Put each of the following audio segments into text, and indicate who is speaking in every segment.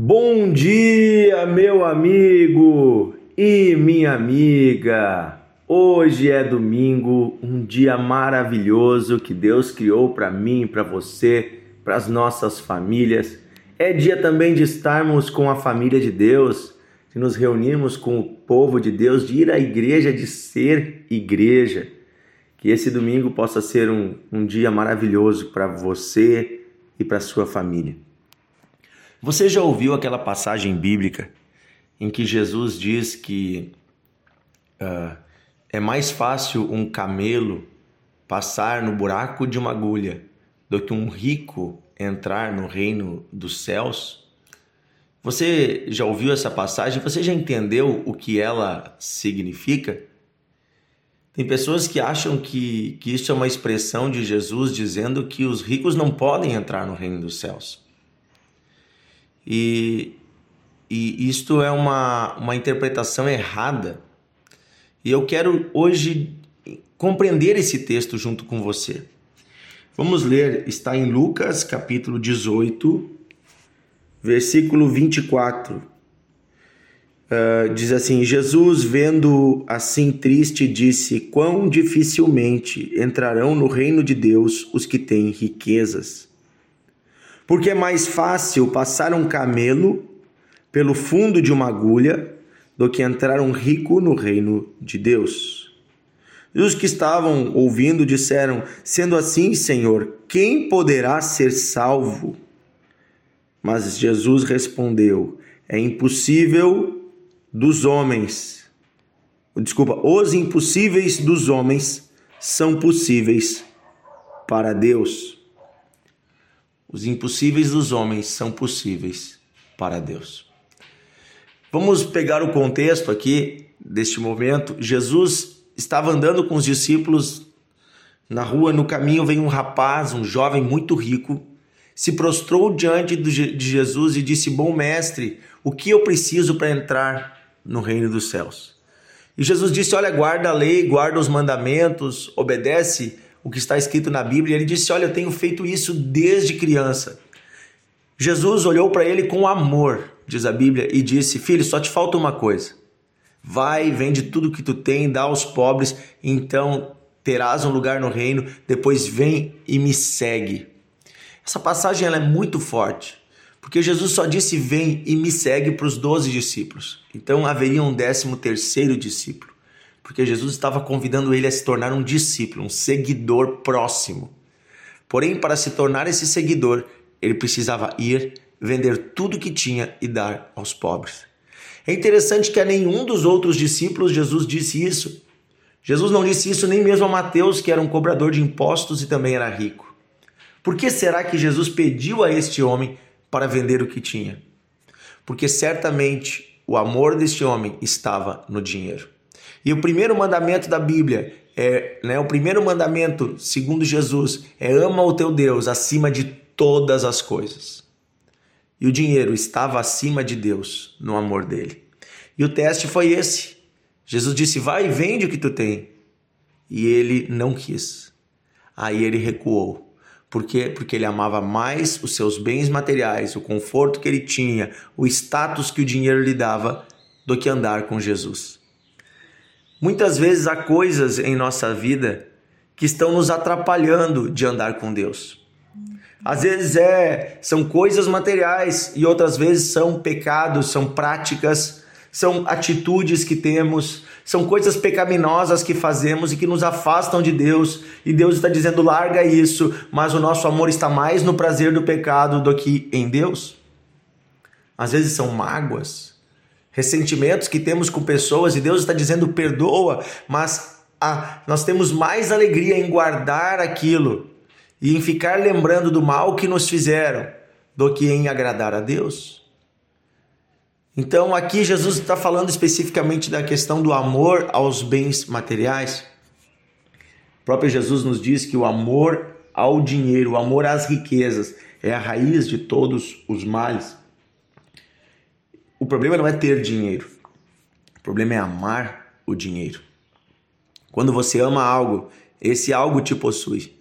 Speaker 1: Bom dia, meu amigo e minha amiga. Hoje é domingo, um dia maravilhoso que Deus criou para mim, para você, para as nossas famílias. É dia também de estarmos com a família de Deus, de nos reunirmos com o povo de Deus, de ir à igreja, de ser igreja. Que esse domingo possa ser um, um dia maravilhoso para você e para sua família. Você já ouviu aquela passagem bíblica em que Jesus diz que uh, é mais fácil um camelo passar no buraco de uma agulha do que um rico entrar no reino dos céus? Você já ouviu essa passagem? Você já entendeu o que ela significa? Tem pessoas que acham que, que isso é uma expressão de Jesus dizendo que os ricos não podem entrar no reino dos céus. E, e isto é uma, uma interpretação errada. E eu quero hoje compreender esse texto junto com você. Vamos ler, está em Lucas capítulo 18, versículo 24. Uh, ah, diz assim: Jesus, vendo assim triste, disse: Quão dificilmente entrarão no reino de Deus os que têm riquezas porque é mais fácil passar um camelo pelo fundo de uma agulha do que entrar um rico no reino de Deus. E os que estavam ouvindo disseram: Sendo assim, Senhor, quem poderá ser salvo? Mas Jesus respondeu: É impossível dos homens. Desculpa, os impossíveis dos homens são possíveis para Deus. Os impossíveis dos homens são possíveis para Deus. Vamos pegar o contexto aqui deste momento. Jesus estava andando com os discípulos na rua, no caminho vem um rapaz, um jovem muito rico, se prostrou diante de Jesus e disse: Bom mestre, o que eu preciso para entrar no reino dos céus? E Jesus disse: Olha, guarda a lei, guarda os mandamentos, obedece o que está escrito na Bíblia. Ele disse: Olha, eu tenho feito isso desde criança. Jesus olhou para ele com amor, diz a Bíblia, e disse: Filho, só te falta uma coisa. Vai, vende tudo que tu tem, dá aos pobres, então terás um lugar no reino. Depois vem e me segue. Essa passagem ela é muito forte, porque Jesus só disse: Vem e me segue para os doze discípulos. Então haveria um décimo terceiro discípulo porque Jesus estava convidando ele a se tornar um discípulo, um seguidor próximo. Porém, para se tornar esse seguidor, ele precisava ir, vender tudo que tinha e dar aos pobres. É interessante que a nenhum dos outros discípulos Jesus disse isso. Jesus não disse isso nem mesmo a Mateus, que era um cobrador de impostos e também era rico. Por que será que Jesus pediu a este homem para vender o que tinha? Porque certamente o amor deste homem estava no dinheiro. E o primeiro mandamento da Bíblia é, né, o primeiro mandamento, segundo Jesus, é ama o teu Deus acima de todas as coisas. E o dinheiro estava acima de Deus no amor dele. E o teste foi esse. Jesus disse: "Vai e vende o que tu tem". E ele não quis. Aí ele recuou. Por quê? Porque ele amava mais os seus bens materiais, o conforto que ele tinha, o status que o dinheiro lhe dava, do que andar com Jesus. Muitas vezes há coisas em nossa vida que estão nos atrapalhando de andar com Deus. Às vezes é, são coisas materiais e outras vezes são pecados, são práticas, são atitudes que temos, são coisas pecaminosas que fazemos e que nos afastam de Deus. E Deus está dizendo: larga isso, mas o nosso amor está mais no prazer do pecado do que em Deus. Às vezes são mágoas, ressentimentos que temos com pessoas e Deus está dizendo perdoa, mas ah, nós temos mais alegria em guardar aquilo e em ficar lembrando do mal que nos fizeram do que em agradar a Deus. Então aqui Jesus está falando especificamente da questão do amor aos bens materiais. O próprio Jesus nos diz que o amor ao dinheiro, o amor às riquezas é a raiz de todos os males. O problema não é ter dinheiro. O problema é amar o dinheiro. Quando você ama algo, esse algo te possui.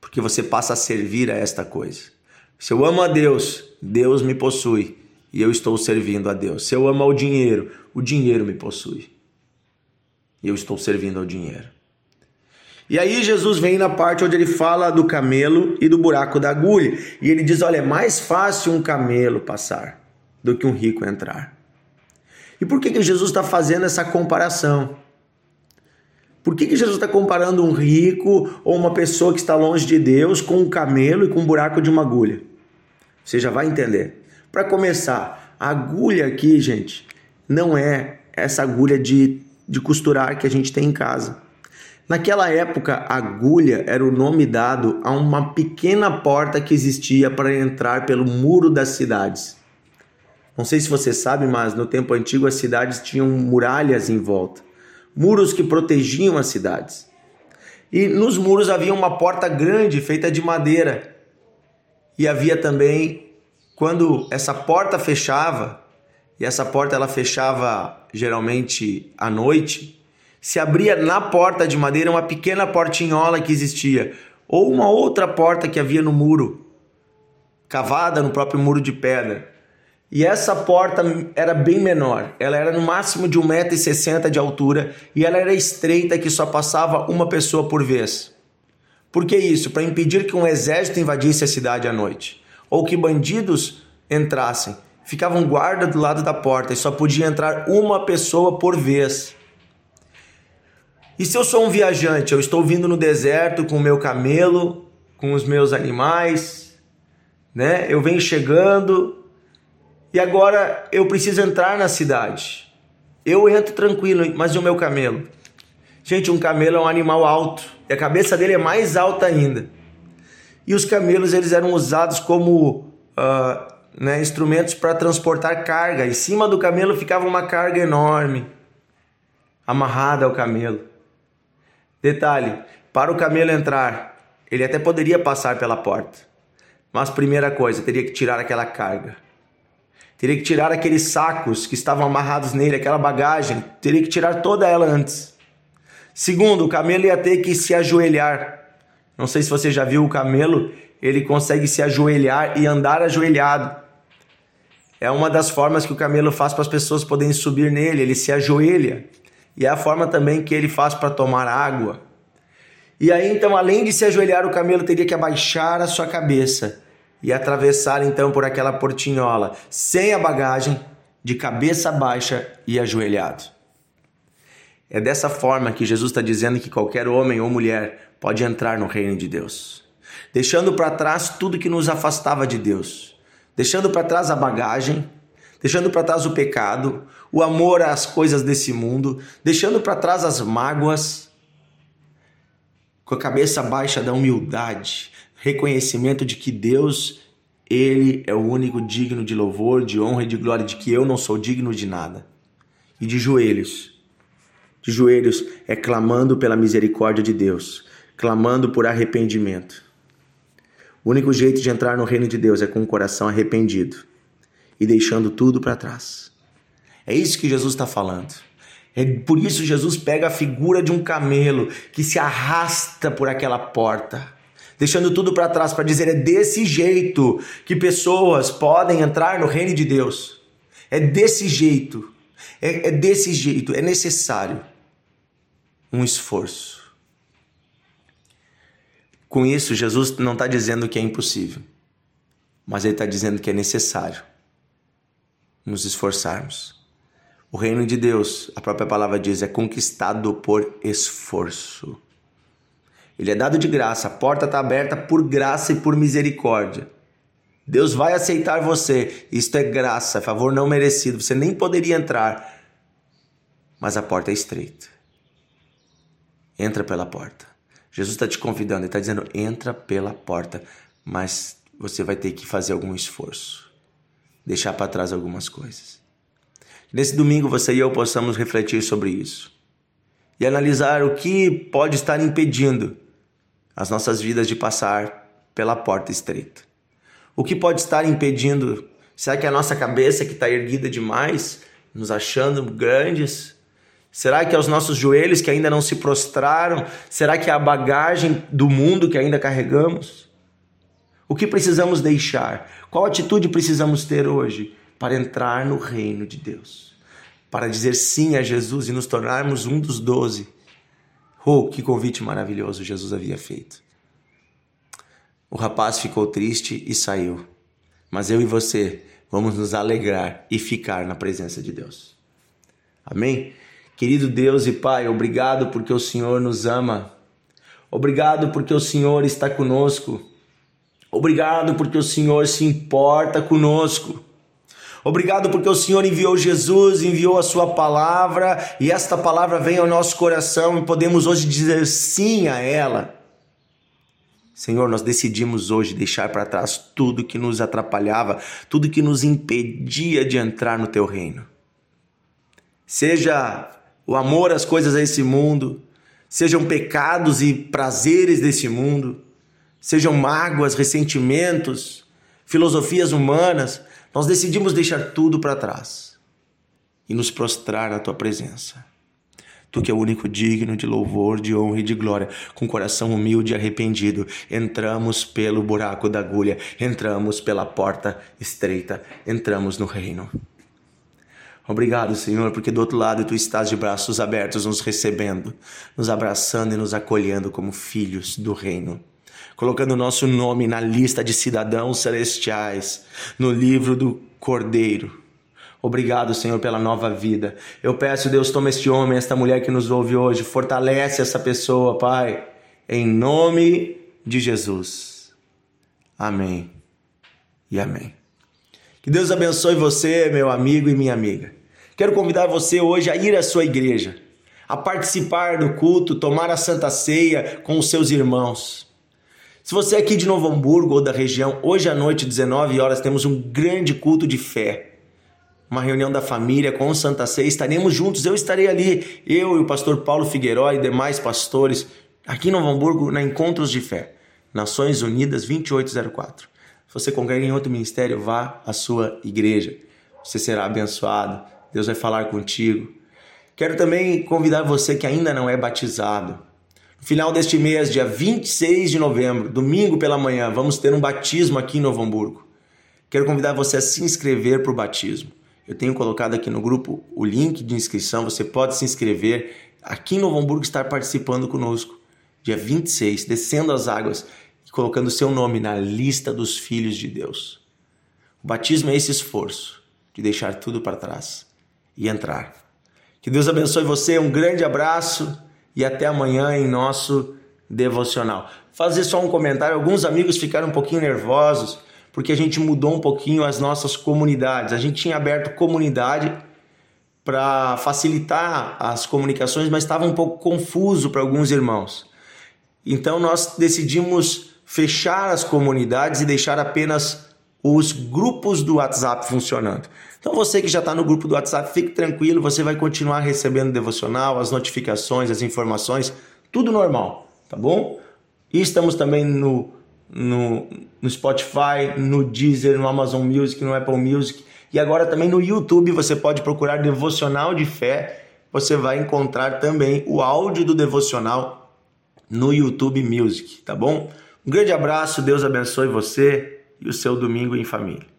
Speaker 1: Porque você passa a servir a esta coisa. Se eu amo a Deus, Deus me possui e eu estou servindo a Deus. Se eu amo ao dinheiro, o dinheiro me possui e eu estou servindo ao dinheiro. E aí Jesus vem na parte onde ele fala do camelo e do buraco da agulha. E ele diz: olha, é mais fácil um camelo passar do que um rico entrar. E por que, que Jesus está fazendo essa comparação? Por que, que Jesus está comparando um rico ou uma pessoa que está longe de Deus com um camelo e com um buraco de uma agulha? Você já vai entender. Para começar, a agulha aqui, gente, não é essa agulha de, de costurar que a gente tem em casa. Naquela época, agulha era o nome dado a uma pequena porta que existia para entrar pelo muro das cidades. Não sei se você sabe, mas no tempo antigo as cidades tinham muralhas em volta, muros que protegiam as cidades. E nos muros havia uma porta grande feita de madeira. E havia também quando essa porta fechava, e essa porta ela fechava geralmente à noite, se abria na porta de madeira uma pequena portinhola que existia, ou uma outra porta que havia no muro, cavada no próprio muro de pedra. E essa porta era bem menor, ela era no máximo de 1,60m de altura e ela era estreita que só passava uma pessoa por vez. Por que isso? Para impedir que um exército invadisse a cidade à noite, ou que bandidos entrassem. Ficavam guarda do lado da porta e só podia entrar uma pessoa por vez. E se eu sou um viajante, eu estou vindo no deserto com o meu camelo, com os meus animais, né? Eu venho chegando e agora eu preciso entrar na cidade. Eu entro tranquilo, mas e o meu camelo? Gente, um camelo é um animal alto e a cabeça dele é mais alta ainda. E os camelos eles eram usados como uh, né, instrumentos para transportar carga. Em cima do camelo ficava uma carga enorme, amarrada ao camelo. Detalhe: para o camelo entrar, ele até poderia passar pela porta, mas primeira coisa, teria que tirar aquela carga. Teria que tirar aqueles sacos que estavam amarrados nele, aquela bagagem, teria que tirar toda ela antes. Segundo, o camelo ia ter que se ajoelhar. Não sei se você já viu o camelo, ele consegue se ajoelhar e andar ajoelhado. É uma das formas que o camelo faz para as pessoas poderem subir nele, ele se ajoelha e é a forma também que ele faz para tomar água. E aí então, além de se ajoelhar, o camelo teria que abaixar a sua cabeça e atravessar então por aquela portinhola, sem a bagagem, de cabeça baixa e ajoelhado. É dessa forma que Jesus está dizendo que qualquer homem ou mulher pode entrar no reino de Deus, deixando para trás tudo que nos afastava de Deus, deixando para trás a bagagem, deixando para trás o pecado, o amor às coisas desse mundo, deixando para trás as mágoas, com a cabeça baixa da humildade, reconhecimento de que Deus, Ele é o único digno de louvor, de honra e de glória, de que eu não sou digno de nada. E de joelhos, de joelhos, é clamando pela misericórdia de Deus, clamando por arrependimento. O único jeito de entrar no reino de Deus é com o coração arrependido e deixando tudo para trás. É isso que Jesus está falando. É por isso Jesus pega a figura de um camelo que se arrasta por aquela porta, deixando tudo para trás para dizer é desse jeito que pessoas podem entrar no reino de Deus. É desse jeito. É, é desse jeito. É necessário um esforço. Com isso, Jesus não está dizendo que é impossível, mas ele está dizendo que é necessário nos esforçarmos. O reino de Deus, a própria palavra diz, é conquistado por esforço. Ele é dado de graça, a porta está aberta por graça e por misericórdia. Deus vai aceitar você. Isto é graça, é favor não merecido. Você nem poderia entrar, mas a porta é estreita. Entra pela porta. Jesus está te convidando, ele está dizendo: entra pela porta, mas você vai ter que fazer algum esforço deixar para trás algumas coisas. Nesse domingo você e eu possamos refletir sobre isso e analisar o que pode estar impedindo as nossas vidas de passar pela porta estreita. O que pode estar impedindo? Será que a nossa cabeça que está erguida demais, nos achando grandes? Será que é os nossos joelhos que ainda não se prostraram? Será que é a bagagem do mundo que ainda carregamos? O que precisamos deixar? Qual atitude precisamos ter hoje para entrar no reino de Deus? Para dizer sim a Jesus e nos tornarmos um dos doze. Oh, que convite maravilhoso Jesus havia feito. O rapaz ficou triste e saiu. Mas eu e você vamos nos alegrar e ficar na presença de Deus. Amém? Querido Deus e Pai, obrigado porque o Senhor nos ama. Obrigado porque o Senhor está conosco. Obrigado porque o Senhor se importa conosco. Obrigado porque o Senhor enviou Jesus, enviou a Sua palavra e esta palavra vem ao nosso coração e podemos hoje dizer sim a ela. Senhor, nós decidimos hoje deixar para trás tudo que nos atrapalhava, tudo que nos impedia de entrar no teu reino. Seja o amor às coisas desse mundo, sejam pecados e prazeres desse mundo, sejam mágoas, ressentimentos, filosofias humanas, nós decidimos deixar tudo para trás e nos prostrar na tua presença. Tu que é o único digno de louvor, de honra e de glória, com coração humilde e arrependido, entramos pelo buraco da agulha, entramos pela porta estreita, entramos no reino. Obrigado, Senhor, porque do outro lado tu estás de braços abertos nos recebendo, nos abraçando e nos acolhendo como filhos do reino colocando o nosso nome na lista de cidadãos celestiais, no livro do Cordeiro. Obrigado, Senhor, pela nova vida. Eu peço, Deus, toma este homem, esta mulher que nos ouve hoje, fortalece essa pessoa, Pai, em nome de Jesus. Amém e amém. Que Deus abençoe você, meu amigo e minha amiga. Quero convidar você hoje a ir à sua igreja, a participar do culto, tomar a santa ceia com os seus irmãos. Se você é aqui de Novo Hamburgo ou da região, hoje à noite, 19 horas, temos um grande culto de fé. Uma reunião da família com o Santa Ceia, estaremos juntos, eu estarei ali, eu e o pastor Paulo Figueiró e demais pastores, aqui em Novo Hamburgo, na Encontros de Fé, Nações Unidas 2804. Se você congrega em outro ministério, vá à sua igreja, você será abençoado, Deus vai falar contigo. Quero também convidar você que ainda não é batizado. No final deste mês, dia 26 de novembro, domingo pela manhã, vamos ter um batismo aqui em Novo Hamburgo. Quero convidar você a se inscrever para o batismo. Eu tenho colocado aqui no grupo o link de inscrição, você pode se inscrever aqui em Novo Hamburgo estar participando conosco. Dia 26, descendo as águas e colocando seu nome na lista dos filhos de Deus. O batismo é esse esforço de deixar tudo para trás e entrar. Que Deus abençoe você, um grande abraço e até amanhã em nosso devocional. Fazer só um comentário, alguns amigos ficaram um pouquinho nervosos porque a gente mudou um pouquinho as nossas comunidades. A gente tinha aberto comunidade para facilitar as comunicações, mas estava um pouco confuso para alguns irmãos. Então nós decidimos fechar as comunidades e deixar apenas os grupos do WhatsApp funcionando. Então você que já está no grupo do WhatsApp, fique tranquilo, você vai continuar recebendo devocional, as notificações, as informações, tudo normal, tá bom? E estamos também no no, no Spotify, no Deezer, no Amazon Music, no Apple Music e agora também no YouTube você pode procurar Devocional de Fé. Você vai encontrar também o áudio do devocional no YouTube Music, tá bom? Um grande abraço, Deus abençoe você e o seu domingo em família.